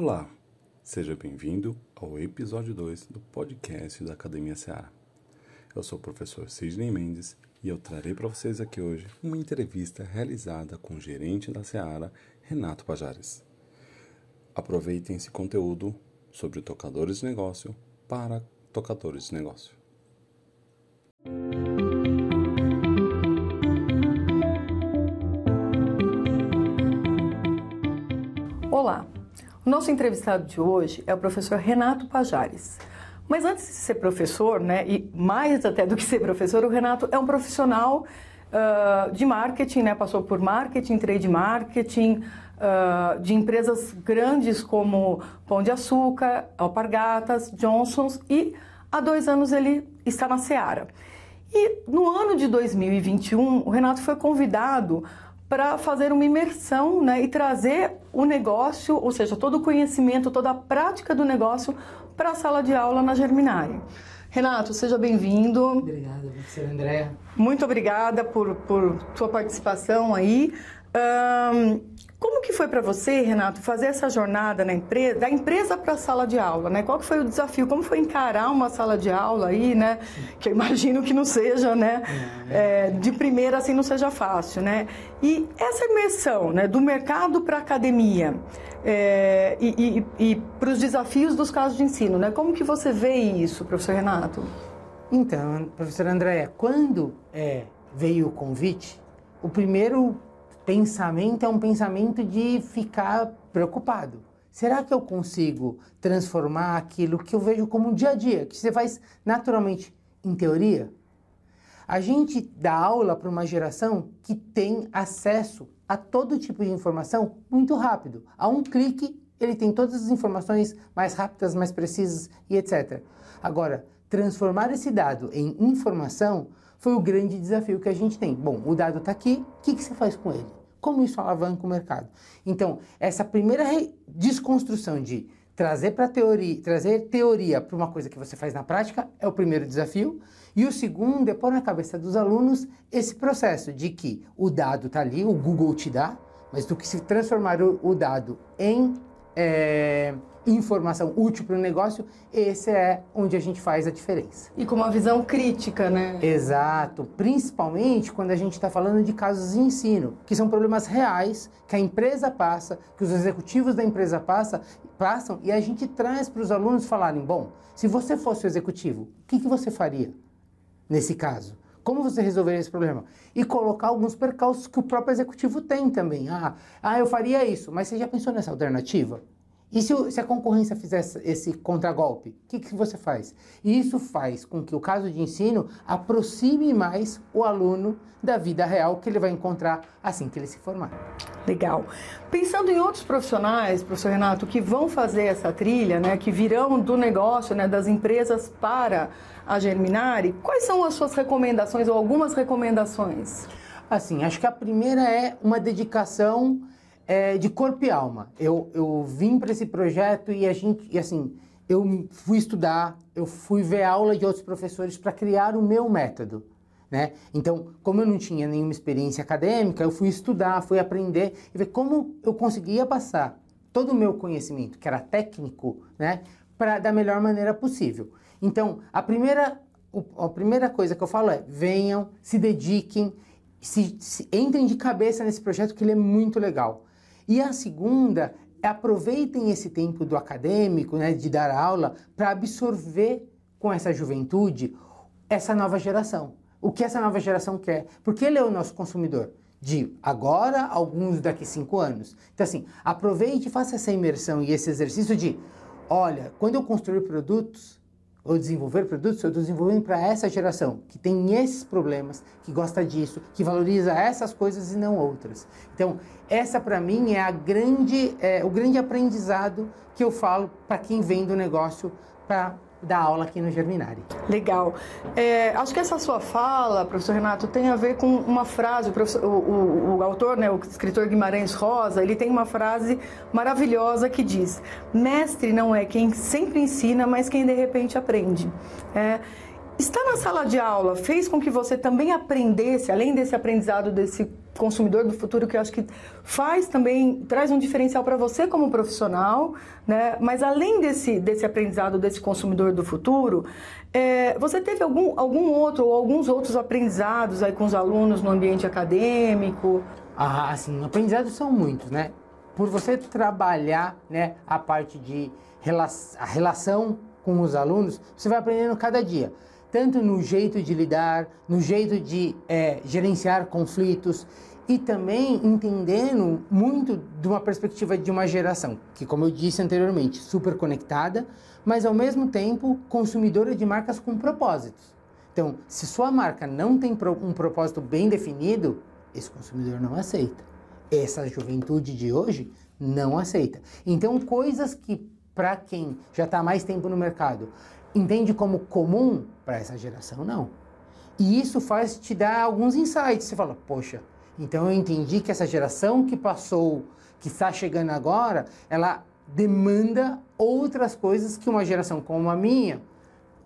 Olá, seja bem-vindo ao episódio 2 do podcast da Academia Seara. Eu sou o professor Sidney Mendes e eu trarei para vocês aqui hoje uma entrevista realizada com o gerente da Seara, Renato Pajares. Aproveitem esse conteúdo sobre tocadores de negócio para tocadores de negócio. Olá, nosso entrevistado de hoje é o professor Renato Pajares. Mas antes de ser professor, né, e mais até do que ser professor, o Renato é um profissional uh, de marketing, né, passou por marketing, trade marketing, uh, de empresas grandes como Pão de Açúcar, Alpargatas, Johnson's e há dois anos ele está na Seara. E no ano de 2021, o Renato foi convidado para fazer uma imersão né, e trazer o negócio, ou seja, todo o conhecimento, toda a prática do negócio para a sala de aula na Germinari. Renato, seja bem-vindo. Obrigada, professora Andréa. Muito obrigada por, por sua participação aí. Um, como que foi para você, Renato, fazer essa jornada na empresa, da empresa para a sala de aula, né? Qual que foi o desafio? Como foi encarar uma sala de aula aí, né? Que eu imagino que não seja, né? É, é de primeira assim não seja fácil, né? E essa imersão, né? Do mercado para a academia é, e, e, e para os desafios dos casos de ensino, né? Como que você vê isso, professor Renato? Então, professora Andréa, quando é, veio o convite, o primeiro pensamento é um pensamento de ficar preocupado. Será que eu consigo transformar aquilo que eu vejo como dia a dia, que você faz naturalmente em teoria? A gente dá aula para uma geração que tem acesso a todo tipo de informação muito rápido. A um clique, ele tem todas as informações mais rápidas, mais precisas e etc. Agora, transformar esse dado em informação foi o grande desafio que a gente tem. Bom, o dado está aqui, o que, que você faz com ele? Como isso alavanca o mercado? Então, essa primeira desconstrução de trazer para teoria, trazer teoria para uma coisa que você faz na prática é o primeiro desafio. E o segundo é pôr na cabeça dos alunos esse processo de que o dado está ali, o Google te dá, mas do que se transformar o, o dado em é, informação útil para o negócio, esse é onde a gente faz a diferença. E com uma visão crítica, né? Exato, principalmente quando a gente está falando de casos de ensino, que são problemas reais que a empresa passa, que os executivos da empresa passa, passam, e a gente traz para os alunos falarem, bom, se você fosse o executivo, o que, que você faria nesse caso? Como você resolveria esse problema? E colocar alguns percalços que o próprio executivo tem também. Ah, ah eu faria isso, mas você já pensou nessa alternativa? E se, se, a concorrência fizesse esse contragolpe, o que, que você faz? E isso faz com que o caso de ensino aproxime mais o aluno da vida real que ele vai encontrar assim que ele se formar. Legal. Pensando em outros profissionais, professor Renato, que vão fazer essa trilha, né, que virão do negócio, né, das empresas para a Germinari, quais são as suas recomendações ou algumas recomendações? Assim, acho que a primeira é uma dedicação é, de corpo e alma. Eu, eu vim para esse projeto e a gente, e assim, eu fui estudar, eu fui ver aula de outros professores para criar o meu método. Né? Então, como eu não tinha nenhuma experiência acadêmica, eu fui estudar, fui aprender e ver como eu conseguia passar todo o meu conhecimento, que era técnico, né, para da melhor maneira possível. Então, a primeira, a primeira coisa que eu falo é: venham, se dediquem, se, se entrem de cabeça nesse projeto que ele é muito legal. E a segunda aproveitem esse tempo do acadêmico, né, de dar aula, para absorver com essa juventude essa nova geração. O que essa nova geração quer? Porque ele é o nosso consumidor de agora, alguns daqui cinco anos. Então, assim, aproveite faça essa imersão e esse exercício de: olha, quando eu construir produtos, ou desenvolver produtos, eu estou desenvolvendo para essa geração que tem esses problemas, que gosta disso, que valoriza essas coisas e não outras. Então, essa para mim é a grande, é, o grande aprendizado que eu falo para quem vem do negócio para dar aula aqui no Germinari. Legal. É, acho que essa sua fala, professor Renato, tem a ver com uma frase. O, o, o, autor, né, o escritor Guimarães Rosa, ele tem uma frase maravilhosa que diz: Mestre não é quem sempre ensina, mas quem de repente aprende. É, na sala de aula fez com que você também aprendesse, além desse aprendizado desse consumidor do futuro que eu acho que faz também, traz um diferencial para você como profissional, né? Mas além desse, desse aprendizado desse consumidor do futuro, é, você teve algum, algum outro ou alguns outros aprendizados aí com os alunos no ambiente acadêmico? Ah, assim, aprendizados são muitos, né? Por você trabalhar, né, a parte de rela a relação com os alunos, você vai aprendendo cada dia tanto no jeito de lidar, no jeito de é, gerenciar conflitos e também entendendo muito de uma perspectiva de uma geração que, como eu disse anteriormente, super conectada, mas ao mesmo tempo consumidora de marcas com propósitos. Então, se sua marca não tem um propósito bem definido, esse consumidor não aceita. Essa juventude de hoje não aceita. Então, coisas que para quem já está mais tempo no mercado entende como comum para essa geração, não. E isso faz te dar alguns insights. Você fala, poxa, então eu entendi que essa geração que passou, que está chegando agora, ela demanda outras coisas que uma geração como a minha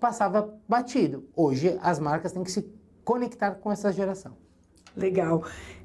passava batido. Hoje as marcas têm que se conectar com essa geração. Legal.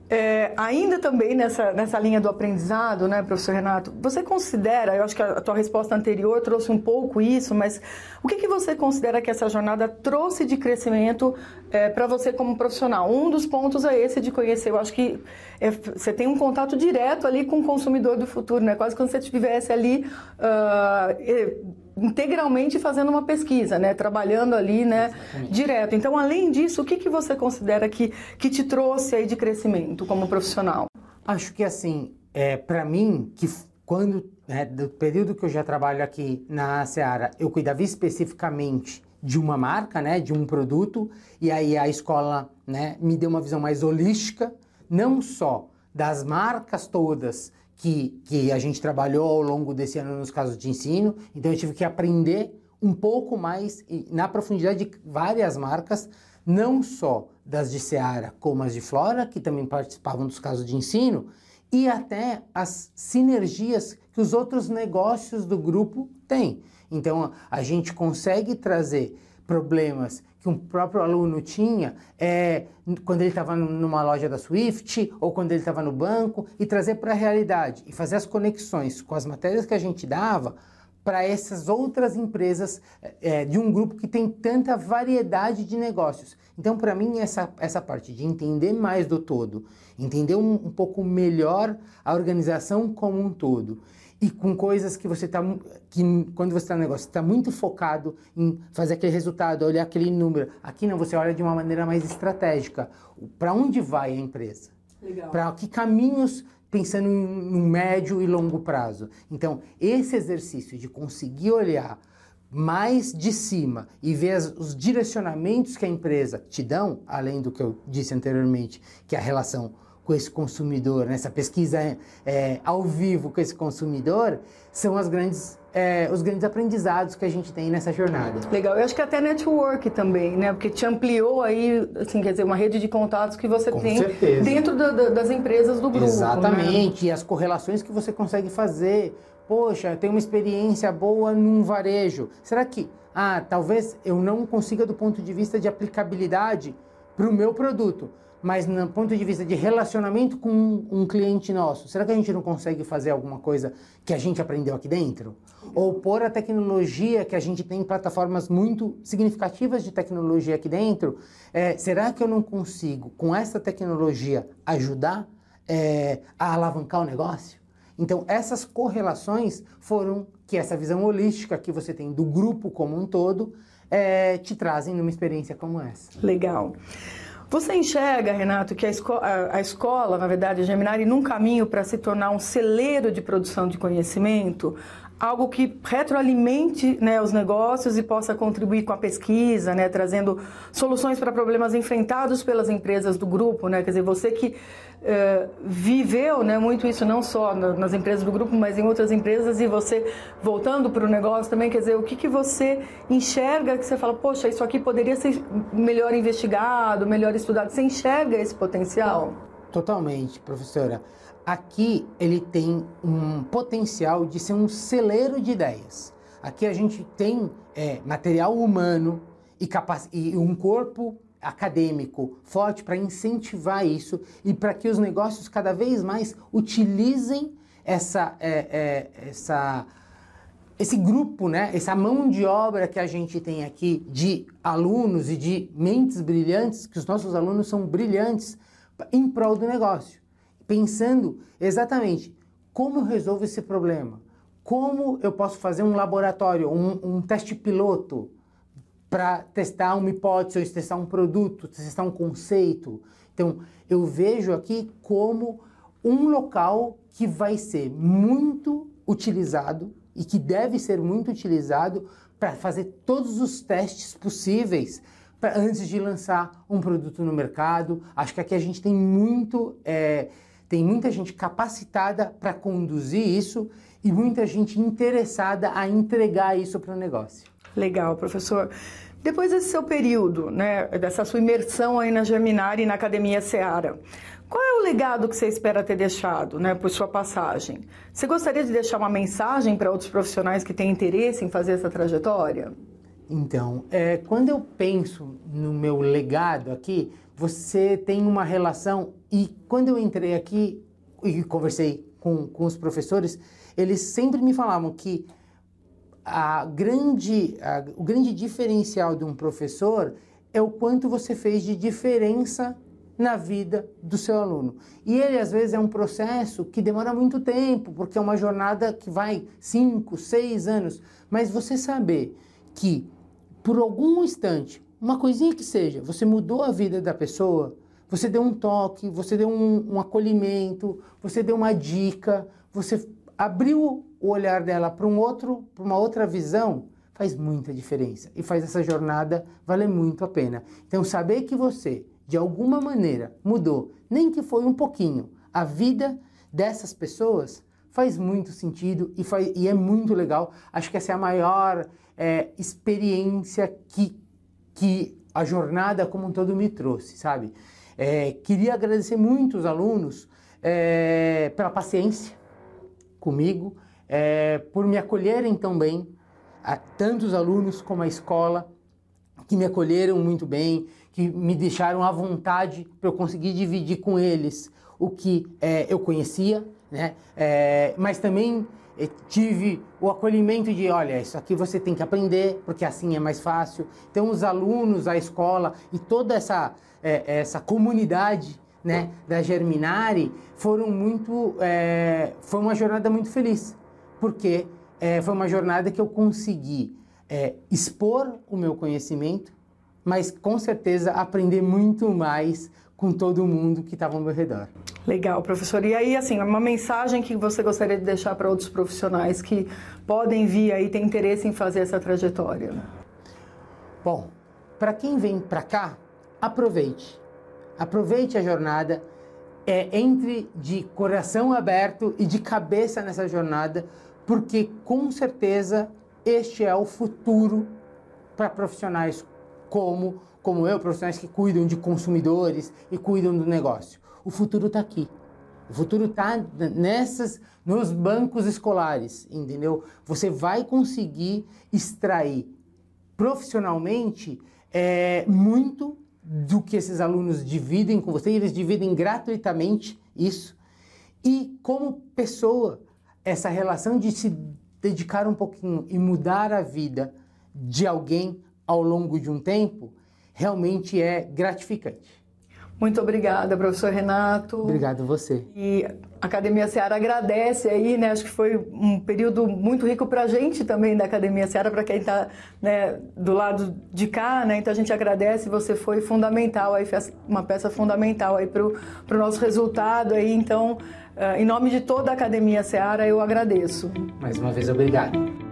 É, ainda também nessa, nessa linha do aprendizado, né, professor Renato, você considera, eu acho que a tua resposta anterior trouxe um pouco isso, mas o que, que você considera que essa jornada trouxe de crescimento é, para você como profissional? Um dos pontos é esse de conhecer, eu acho que é, você tem um contato direto ali com o consumidor do futuro, né? quase como se você estivesse ali uh, integralmente fazendo uma pesquisa, né? Trabalhando ali, né? Direto. Então, além disso, o que, que você considera que, que te trouxe aí de crescimento como profissional? Acho que assim, é, para mim, que quando né, do período que eu já trabalho aqui na Seara, eu cuidava especificamente de uma marca, né, de um produto, e aí a escola, né, me deu uma visão mais holística, não só das marcas todas que, que a gente trabalhou ao longo desse ano nos casos de ensino, então eu tive que aprender um pouco mais na profundidade de várias marcas, não só das de Seara como as de Flora, que também participavam dos casos de ensino, e até as sinergias que os outros negócios do grupo têm. Então a gente consegue trazer problemas que um próprio aluno tinha é, quando ele estava numa loja da Swift ou quando ele estava no banco e trazer para a realidade e fazer as conexões com as matérias que a gente dava para essas outras empresas é, de um grupo que tem tanta variedade de negócios. Então, para mim, essa, essa parte de entender mais do todo, entender um, um pouco melhor a organização como um todo e com coisas que você está que quando você está no negócio está muito focado em fazer aquele resultado, olhar aquele número. Aqui não, você olha de uma maneira mais estratégica. Para onde vai a empresa? Para que caminhos pensando no médio e longo prazo. Então, esse exercício de conseguir olhar mais de cima e ver as, os direcionamentos que a empresa te dão, além do que eu disse anteriormente, que é a relação com esse consumidor, nessa pesquisa é, é, ao vivo com esse consumidor, são as grandes, é, os grandes aprendizados que a gente tem nessa jornada. Legal, eu acho que até network também, né? Porque te ampliou aí, assim, quer dizer, uma rede de contatos que você com tem certeza. dentro da, da, das empresas do grupo. Né? Exatamente, né? e as correlações que você consegue fazer. Poxa, tem uma experiência boa num varejo. Será que, ah, talvez eu não consiga do ponto de vista de aplicabilidade para o meu produto mas no ponto de vista de relacionamento com um, cliente nosso, será que a gente não consegue fazer alguma coisa que a gente aprendeu aqui dentro? Ou pôr a tecnologia, que a gente tem plataformas muito significativas de tecnologia aqui dentro, é, será que eu não consigo, com essa tecnologia, ajudar é, a alavancar o negócio? Então, essas correlações foram que essa visão holística que você tem do grupo como um todo é, te trazem numa experiência como essa. Legal. Você enxerga, Renato, que a, esco a, a escola, na verdade, a Geminari, num caminho para se tornar um celeiro de produção de conhecimento, algo que retroalimente né, os negócios e possa contribuir com a pesquisa, né, trazendo soluções para problemas enfrentados pelas empresas do grupo, né, quer dizer, você que uh, viveu né, muito isso não só nas empresas do grupo, mas em outras empresas e você voltando para o negócio também, quer dizer, o que, que você enxerga que você fala, poxa, isso aqui poderia ser melhor investigado, melhor estudado, você enxerga esse potencial? Totalmente, professora. Aqui ele tem um potencial de ser um celeiro de ideias. Aqui a gente tem é, material humano e, e um corpo acadêmico forte para incentivar isso e para que os negócios cada vez mais utilizem essa, é, é, essa, esse grupo, né, essa mão de obra que a gente tem aqui de alunos e de mentes brilhantes, que os nossos alunos são brilhantes em prol do negócio, pensando exatamente como eu resolvo esse problema, como eu posso fazer um laboratório, um, um teste piloto para testar uma hipótese, testar um produto, testar um conceito. Então, eu vejo aqui como um local que vai ser muito utilizado e que deve ser muito utilizado para fazer todos os testes possíveis pra, antes de lançar um produto no mercado. Acho que aqui a gente tem muito, é, tem muita gente capacitada para conduzir isso e muita gente interessada a entregar isso para o negócio. Legal, professor. Depois desse seu período, né, dessa sua imersão aí na Germinari e na Academia Seara, qual é o legado que você espera ter deixado, né, por sua passagem? Você gostaria de deixar uma mensagem para outros profissionais que têm interesse em fazer essa trajetória? Então, é, quando eu penso no meu legado aqui, você tem uma relação e quando eu entrei aqui e conversei com, com os professores, eles sempre me falavam que a grande, a, o grande diferencial de um professor é o quanto você fez de diferença na vida do seu aluno. E ele, às vezes, é um processo que demora muito tempo, porque é uma jornada que vai cinco, seis anos. Mas você saber que, por algum instante, uma coisinha que seja, você mudou a vida da pessoa, você deu um toque, você deu um, um acolhimento, você deu uma dica, você abriu o olhar dela para um outro, para uma outra visão, faz muita diferença e faz essa jornada valer muito a pena. Então, saber que você, de alguma maneira, mudou, nem que foi um pouquinho, a vida dessas pessoas, faz muito sentido e, faz, e é muito legal. Acho que essa é a maior é, experiência que, que a jornada como um todo me trouxe, sabe? É, queria agradecer muito os alunos é, pela paciência comigo, é, por me acolherem tão bem, a tantos alunos como a escola, que me acolheram muito bem, que me deixaram à vontade para eu conseguir dividir com eles o que é, eu conhecia, né? É, mas também é, tive o acolhimento de, olha, isso aqui você tem que aprender, porque assim é mais fácil. Então, os alunos, a escola e toda essa, é, essa comunidade né, da Germinari foram muito, é, foi uma jornada muito feliz porque é, foi uma jornada que eu consegui expor o meu conhecimento, mas com certeza aprender muito mais com todo mundo que estava ao meu redor. Legal, professor. E aí, assim, uma mensagem que você gostaria de deixar para outros profissionais que podem vir aí ter interesse em fazer essa trajetória? Bom, para quem vem para cá, aproveite. Aproveite a jornada, é, entre de coração aberto e de cabeça nessa jornada, porque com certeza este é o futuro para profissionais como, como eu, profissionais que cuidam de consumidores e cuidam do negócio. O futuro está aqui. O futuro está nessas, nos bancos escolares, entendeu? Você vai conseguir extrair profissionalmente é, muito do que esses alunos dividem com você, eles dividem gratuitamente isso. E como pessoa, essa relação de se dedicar um pouquinho e mudar a vida de alguém ao longo de um tempo realmente é gratificante. Muito obrigada, professor Renato. Obrigado você. E a Academia Seara agradece aí, né? Acho que foi um período muito rico para a gente também da Academia Seara, para quem está né, do lado de cá, né? Então a gente agradece, você foi fundamental aí, uma peça fundamental aí para o nosso resultado aí. Então, uh, em nome de toda a Academia Seara, eu agradeço. Mais uma vez, obrigado.